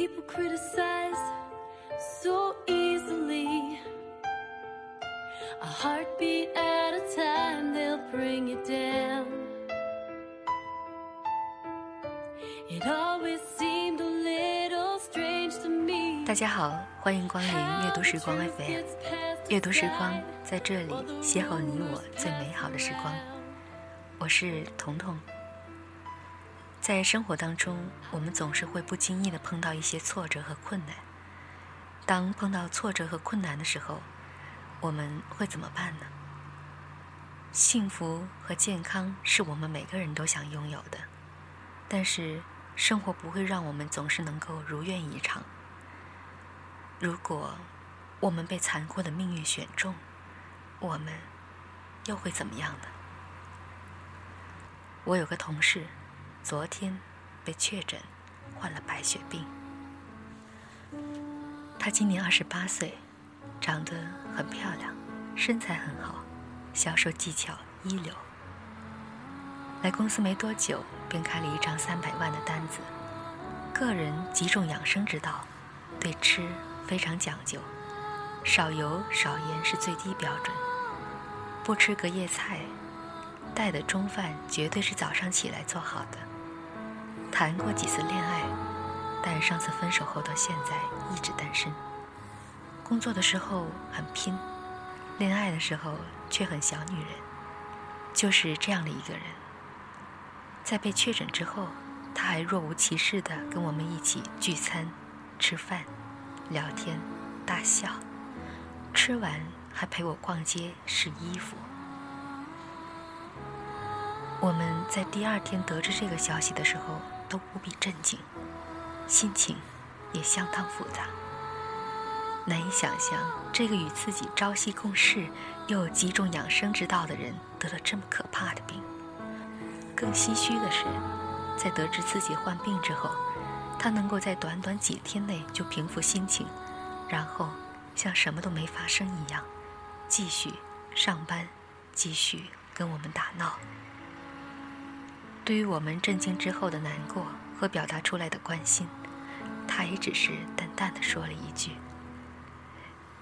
people criticize so easily. A heartbeat at a time, they'll bring you down. It always seemed a little strange to me. 大家好，欢迎光临阅读时光 FM。阅读时光在这里邂逅你我最美好的时光。我是彤彤。在生活当中，我们总是会不经意的碰到一些挫折和困难。当碰到挫折和困难的时候，我们会怎么办呢？幸福和健康是我们每个人都想拥有的，但是生活不会让我们总是能够如愿以偿。如果我们被残酷的命运选中，我们又会怎么样呢？我有个同事。昨天被确诊患了白血病。她今年二十八岁，长得很漂亮，身材很好，销售技巧一流。来公司没多久，便开了一张三百万的单子。个人极重养生之道，对吃非常讲究，少油少盐是最低标准，不吃隔夜菜，带的中饭绝对是早上起来做好的。谈过几次恋爱，但上次分手后到现在一直单身。工作的时候很拼，恋爱的时候却很小女人，就是这样的一个人。在被确诊之后，他还若无其事地跟我们一起聚餐、吃饭、聊天、大笑，吃完还陪我逛街试衣服。我们在第二天得知这个消息的时候。都无比震惊，心情也相当复杂。难以想象，这个与自己朝夕共事、又有几种养生之道的人得了这么可怕的病。更唏嘘的是，在得知自己患病之后，他能够在短短几天内就平复心情，然后像什么都没发生一样，继续上班，继续跟我们打闹。对于我们震惊之后的难过和表达出来的关心，他也只是淡淡的说了一句：“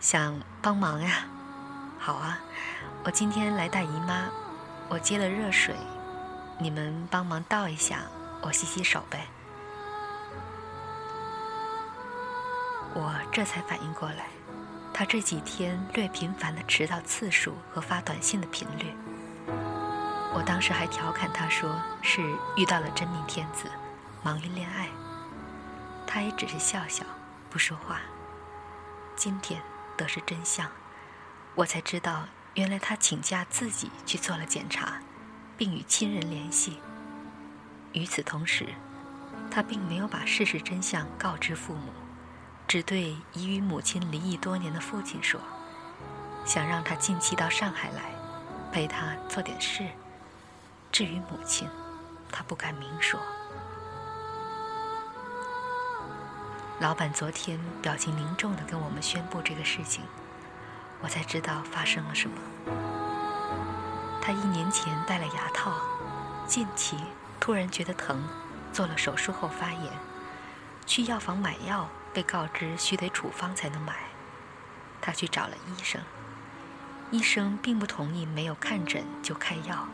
想帮忙呀，好啊，我今天来大姨妈，我接了热水，你们帮忙倒一下，我洗洗手呗。”我这才反应过来，他这几天略频繁的迟到次数和发短信的频率。我当时还调侃他说：“是遇到了真命天子，忙于恋爱。”他也只是笑笑，不说话。今天得知真相，我才知道，原来他请假自己去做了检查，并与亲人联系。与此同时，他并没有把事实真相告知父母，只对已与母亲离异多年的父亲说，想让他近期到上海来，陪他做点事。至于母亲，他不敢明说。老板昨天表情凝重地跟我们宣布这个事情，我才知道发生了什么。他一年前戴了牙套，近期突然觉得疼，做了手术后发炎，去药房买药，被告知需得处方才能买。他去找了医生，医生并不同意没有看诊就开药。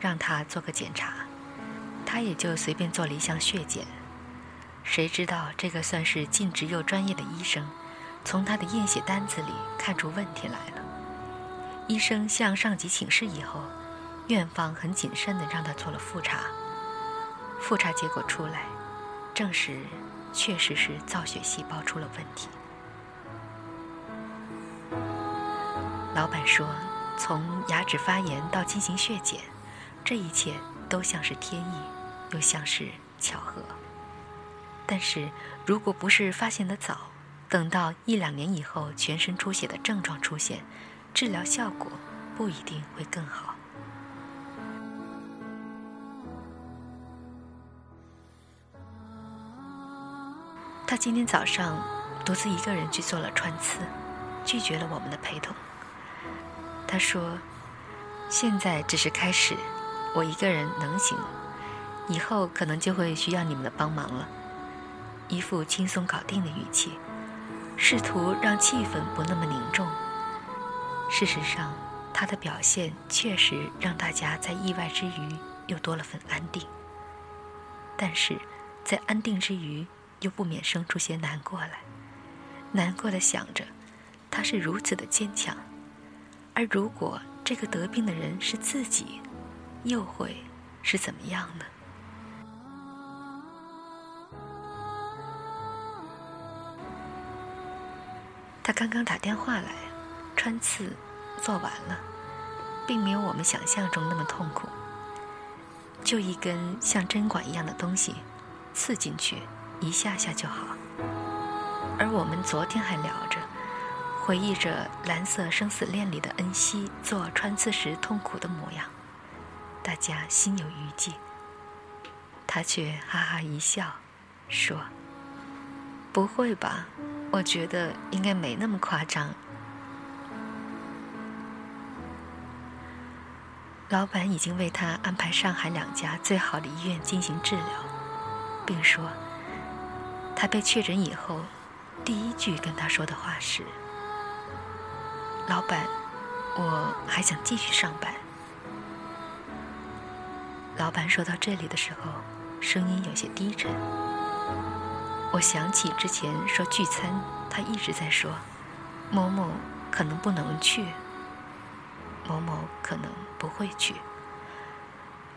让他做个检查，他也就随便做了一项血检。谁知道这个算是尽职又专业的医生，从他的验血单子里看出问题来了。医生向上级请示以后，院方很谨慎地让他做了复查。复查结果出来，证实确实是造血细胞出了问题。老板说，从牙齿发炎到进行血检。这一切都像是天意，又像是巧合。但是，如果不是发现的早，等到一两年以后，全身出血的症状出现，治疗效果不一定会更好。他今天早上独自一个人去做了穿刺，拒绝了我们的陪同。他说：“现在只是开始。”我一个人能行，以后可能就会需要你们的帮忙了。一副轻松搞定的语气，试图让气氛不那么凝重。事实上，他的表现确实让大家在意外之余又多了份安定。但是，在安定之余，又不免生出些难过来，难过的想着，他是如此的坚强，而如果这个得病的人是自己，又会是怎么样呢？他刚刚打电话来，穿刺做完了，并没有我们想象中那么痛苦。就一根像针管一样的东西，刺进去一下下就好。而我们昨天还聊着，回忆着《蓝色生死恋》里的恩熙做穿刺时痛苦的模样，大家心有余悸。他却哈哈一笑，说：“不会吧？”我觉得应该没那么夸张。老板已经为他安排上海两家最好的医院进行治疗，并说，他被确诊以后，第一句跟他说的话是：“老板，我还想继续上班。”老板说到这里的时候，声音有些低沉。我想起之前说聚餐，他一直在说，某某可能不能去，某某可能不会去。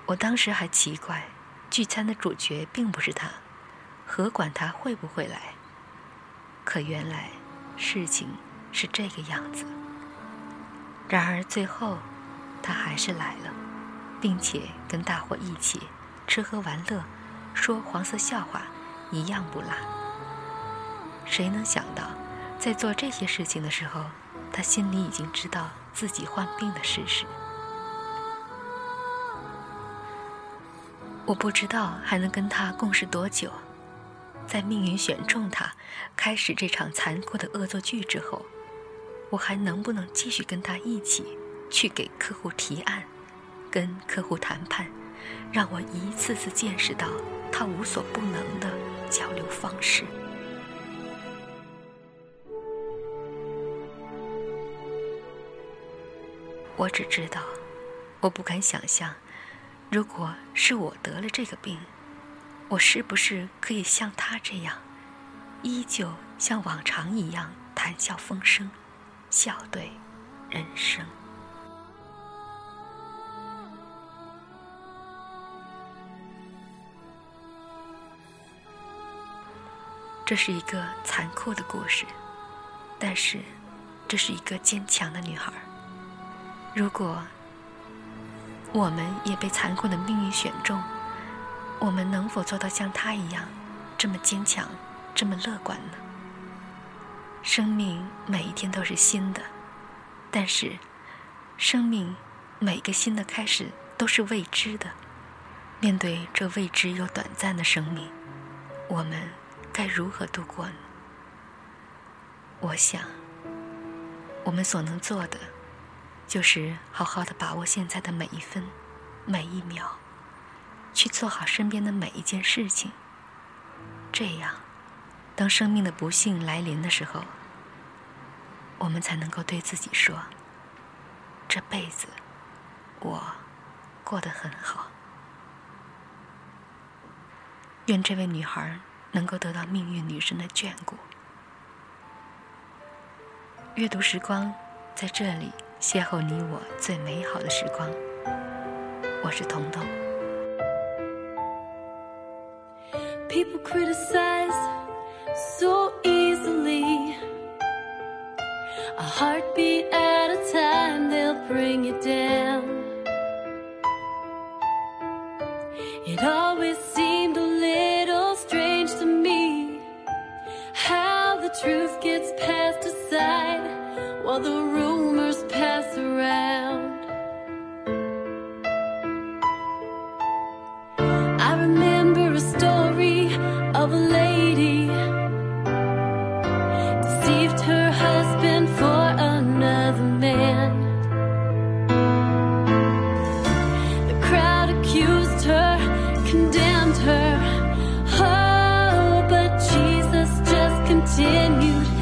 我当时还奇怪，聚餐的主角并不是他，何管他会不会来？可原来事情是这个样子。然而最后，他还是来了，并且跟大伙一起吃喝玩乐，说黄色笑话。一样不落。谁能想到，在做这些事情的时候，他心里已经知道自己患病的事实。我不知道还能跟他共事多久，在命运选中他，开始这场残酷的恶作剧之后，我还能不能继续跟他一起去给客户提案，跟客户谈判，让我一次次见识到他无所不能的。交流方式。我只知道，我不敢想象，如果是我得了这个病，我是不是可以像他这样，依旧像往常一样谈笑风生，笑对人生。这是一个残酷的故事，但是，这是一个坚强的女孩。如果我们也被残酷的命运选中，我们能否做到像她一样，这么坚强，这么乐观呢？生命每一天都是新的，但是，生命每个新的开始都是未知的。面对这未知又短暂的生命，我们。该如何度过呢？我想，我们所能做的，就是好好的把握现在的每一分、每一秒，去做好身边的每一件事情。这样，当生命的不幸来临的时候，我们才能够对自己说：“这辈子，我过得很好。”愿这位女孩。能够得到命运女神的眷顾。阅读时光，在这里邂逅你我最美好的时光。我是彤彤。People criticize so easily. A heartbeat at a time, they'll bring you down. Rumors pass around. I remember a story of a lady deceived her husband for another man. The crowd accused her, condemned her. Oh, but she the one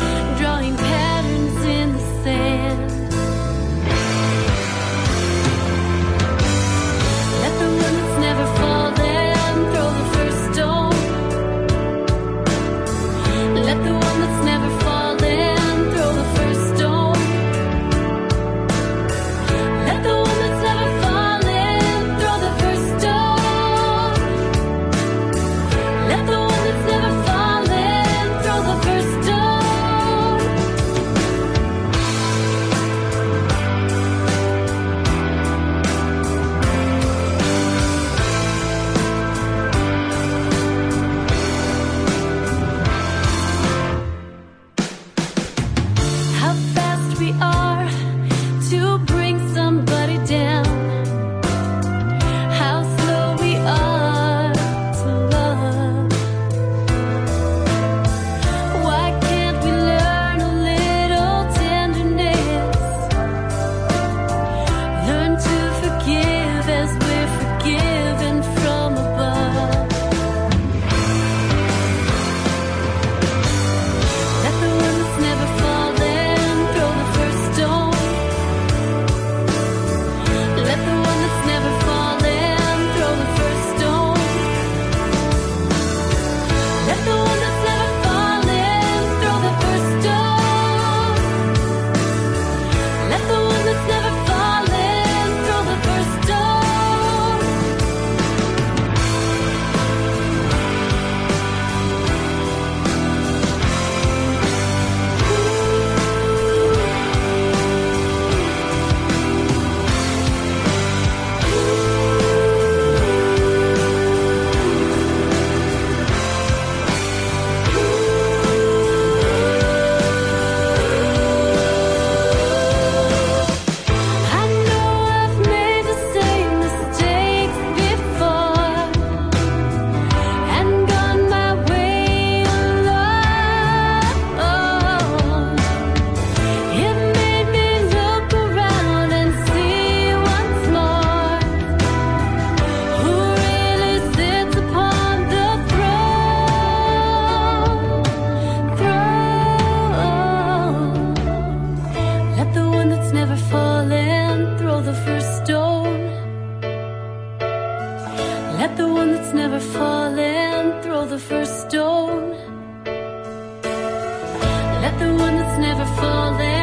never fallen, throw the first stone. Let the one that's never fallen.